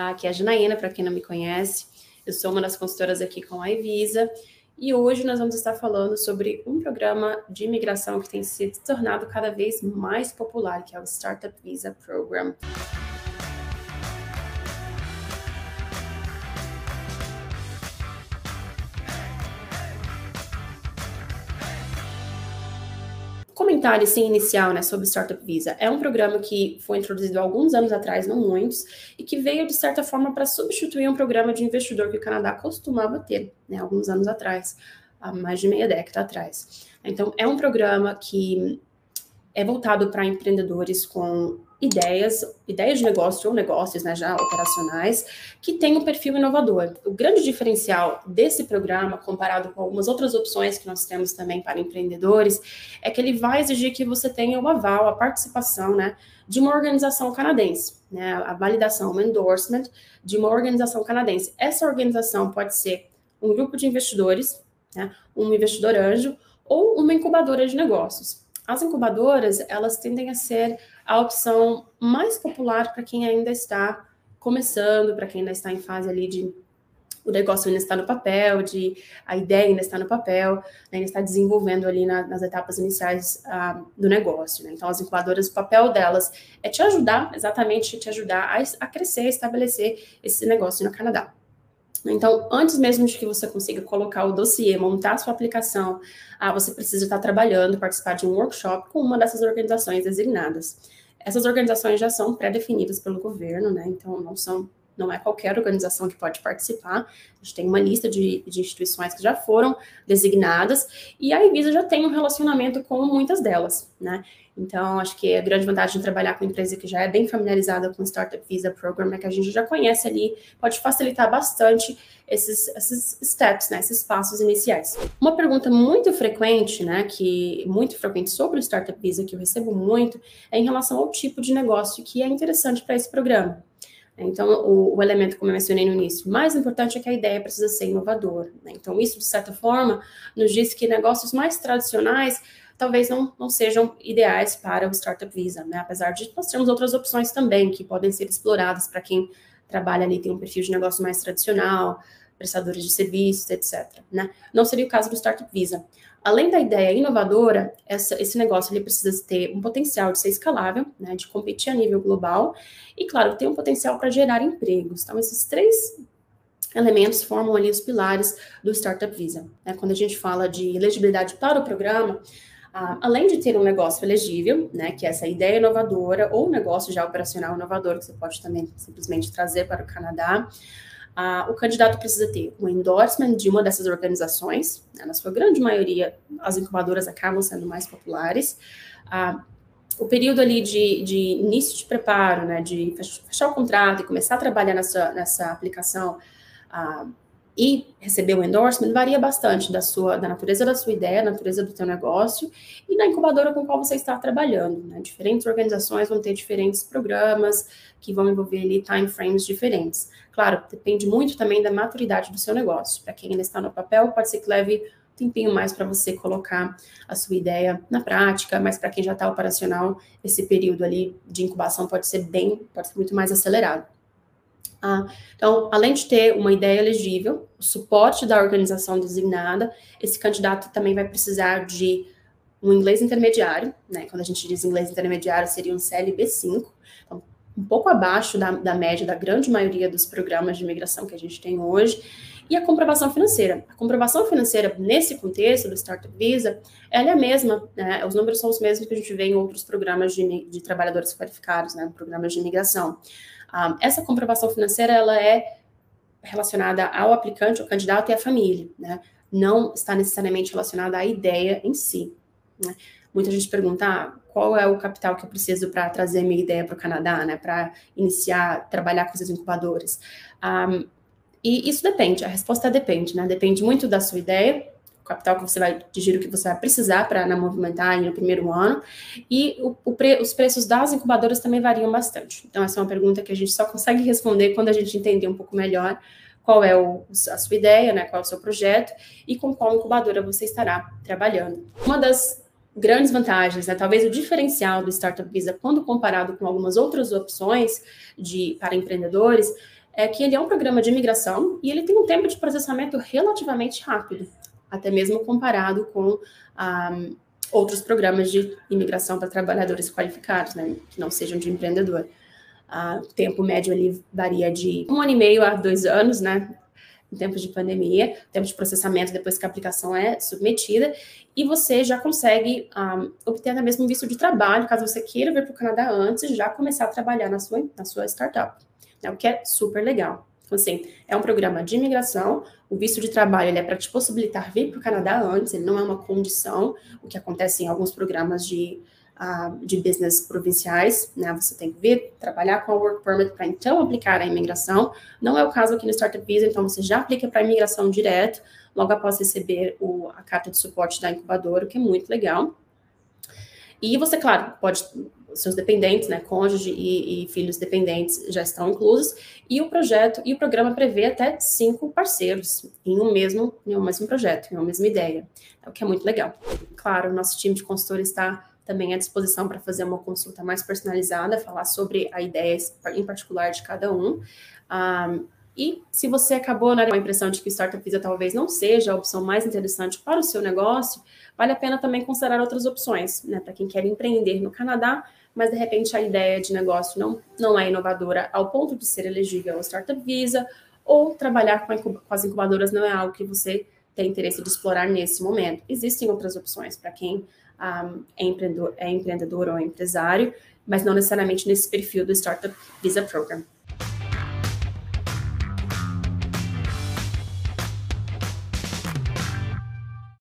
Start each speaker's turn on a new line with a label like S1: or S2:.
S1: Aqui é a Janaína, para quem não me conhece. Eu sou uma das consultoras aqui com a Evisa. E hoje nós vamos estar falando sobre um programa de imigração que tem se tornado cada vez mais popular, que é o Startup Visa Program. Comentário assim, inicial né, sobre Startup Visa. É um programa que foi introduzido alguns anos atrás, não muitos, e que veio, de certa forma, para substituir um programa de investidor que o Canadá costumava ter, né, alguns anos atrás, há mais de meia década atrás. Então, é um programa que é voltado para empreendedores com ideias, ideias de negócio ou negócios né, já operacionais, que têm um perfil inovador. O grande diferencial desse programa, comparado com algumas outras opções que nós temos também para empreendedores, é que ele vai exigir que você tenha o aval, a participação né, de uma organização canadense, né, a validação, o endorsement de uma organização canadense. Essa organização pode ser um grupo de investidores, né, um investidor anjo ou uma incubadora de negócios. As incubadoras, elas tendem a ser a opção mais popular para quem ainda está começando, para quem ainda está em fase ali de o negócio ainda está no papel, de a ideia ainda está no papel, né, ainda está desenvolvendo ali na, nas etapas iniciais uh, do negócio. Né? Então, as incubadoras, o papel delas é te ajudar, exatamente te ajudar a, a crescer, estabelecer esse negócio no Canadá. Então, antes mesmo de que você consiga colocar o dossiê, montar a sua aplicação, ah, você precisa estar trabalhando, participar de um workshop com uma dessas organizações designadas. Essas organizações já são pré-definidas pelo governo, né? Então, não são não é qualquer organização que pode participar. A gente tem uma lista de, de, instituições que já foram designadas e a Evisa já tem um relacionamento com muitas delas, né? Então, acho que a grande vantagem de trabalhar com empresa que já é bem familiarizada com o Startup Visa Program é que a gente já conhece ali, pode facilitar bastante esses, esses steps, né, esses passos iniciais. Uma pergunta muito frequente, né, que muito frequente sobre o Startup Visa, que eu recebo muito, é em relação ao tipo de negócio que é interessante para esse programa. Então, o, o, elemento, como eu mencionei no início, mais importante é que a ideia precisa ser inovadora. Né? Então, isso, de certa forma, nos diz que negócios mais tradicionais talvez não, não sejam ideais para o Startup Visa, né? Apesar de nós termos outras opções também que podem ser exploradas para quem trabalha ali, tem um perfil de negócio mais tradicional, prestadores de serviços, etc. Né? Não seria o caso do Startup Visa. Além da ideia inovadora, essa, esse negócio ele precisa ter um potencial de ser escalável, né, de competir a nível global, e, claro, ter um potencial para gerar empregos. Então, esses três elementos formam ali os pilares do Startup Visa. Né? Quando a gente fala de elegibilidade para o programa, ah, além de ter um negócio elegível, né, que é essa ideia inovadora, ou um negócio já operacional inovador, que você pode também simplesmente trazer para o Canadá, ah, o candidato precisa ter um endorsement de uma dessas organizações, né, na sua grande maioria, as incubadoras acabam sendo mais populares. Ah, o período ali de, de, início de preparo, né, de fechar o contrato e começar a trabalhar nessa, nessa aplicação, ah, e receber o endorsement varia bastante da sua da natureza da sua ideia, da natureza do teu negócio e da incubadora com qual você está trabalhando. Né? Diferentes organizações vão ter diferentes programas que vão envolver ali time frames diferentes. Claro, depende muito também da maturidade do seu negócio. Para quem ainda está no papel, pode ser que leve um tempinho mais para você colocar a sua ideia na prática, mas para quem já está operacional, esse período ali de incubação pode ser bem, pode ser muito mais acelerado. Ah, então, além de ter uma ideia elegível, o suporte da organização designada, esse candidato também vai precisar de um inglês intermediário, né? Quando a gente diz inglês intermediário, seria um CLB5, então, um pouco abaixo da, da média da grande maioria dos programas de imigração que a gente tem hoje, e a comprovação financeira. A comprovação financeira, nesse contexto do Startup Visa, ela é a mesma, né? os números são os mesmos que a gente vê em outros programas de, de trabalhadores qualificados, né? programas de imigração. Um, essa comprovação financeira ela é relacionada ao aplicante, ao candidato e à família, né? Não está necessariamente relacionada à ideia em si. Né? Muita gente pergunta ah, qual é o capital que eu preciso para trazer minha ideia para o Canadá, né? Para iniciar, trabalhar com esses incubadores. Um, e isso depende, a resposta depende, né? Depende muito da sua ideia, capital que você vai, de giro que você vai precisar para movimentar no primeiro ano, e o, o pre, os preços das incubadoras também variam bastante. Então, essa é uma pergunta que a gente só consegue responder quando a gente entender um pouco melhor qual é o, a sua ideia, né, qual é o seu projeto e com qual incubadora você estará trabalhando. Uma das grandes vantagens, né, talvez o diferencial do Startup Visa quando comparado com algumas outras opções de para empreendedores, é que ele é um programa de imigração e ele tem um tempo de processamento relativamente rápido, até mesmo comparado com ah, outros programas de imigração para trabalhadores qualificados, né, que não sejam de empreendedor. Ah, o tempo médio ali varia de um ano e meio a dois anos, né? Em tempos de pandemia, tempo de processamento depois que a aplicação é submetida, e você já consegue um, ah, obter até mesmo um visto de trabalho, caso você queira vir para o Canadá antes já começar a trabalhar na sua, na sua startup, né? o que é super legal. Então, assim, é um programa de imigração, o visto de trabalho ele é para te possibilitar vir para o Canadá antes, ele não é uma condição, o que acontece em alguns programas de uh, de business provinciais, né? Você tem que vir trabalhar com a work permit para então aplicar a imigração. Não é o caso aqui no Startup Visa, então você já aplica para a imigração direto, logo após receber o, a carta de suporte da incubadora, o que é muito legal. E você, claro, pode seus dependentes, né, cônjuge e, e, filhos dependentes já estão inclusos, e o projeto e o programa prevê até cinco parceiros em um mesmo, em um mesmo projeto, em uma mesma ideia, o que é muito legal. Claro, nosso time de consultor está também à disposição para fazer uma consulta mais personalizada, falar sobre a ideia em particular de cada um. um e se você acabou né, com a impressão de que Startup Visa talvez não seja a opção mais interessante para o seu negócio, vale a pena também considerar outras opções, né, para quem quer empreender no Canadá, mas de repente a ideia de negócio não, não é inovadora ao ponto de ser elegível ao Startup Visa, ou trabalhar com, com as incubadoras não é algo que você tem interesse de explorar nesse momento. Existem outras opções para quem um, é, empreendedor, é empreendedor ou é empresário, mas não necessariamente nesse perfil do Startup Visa Program.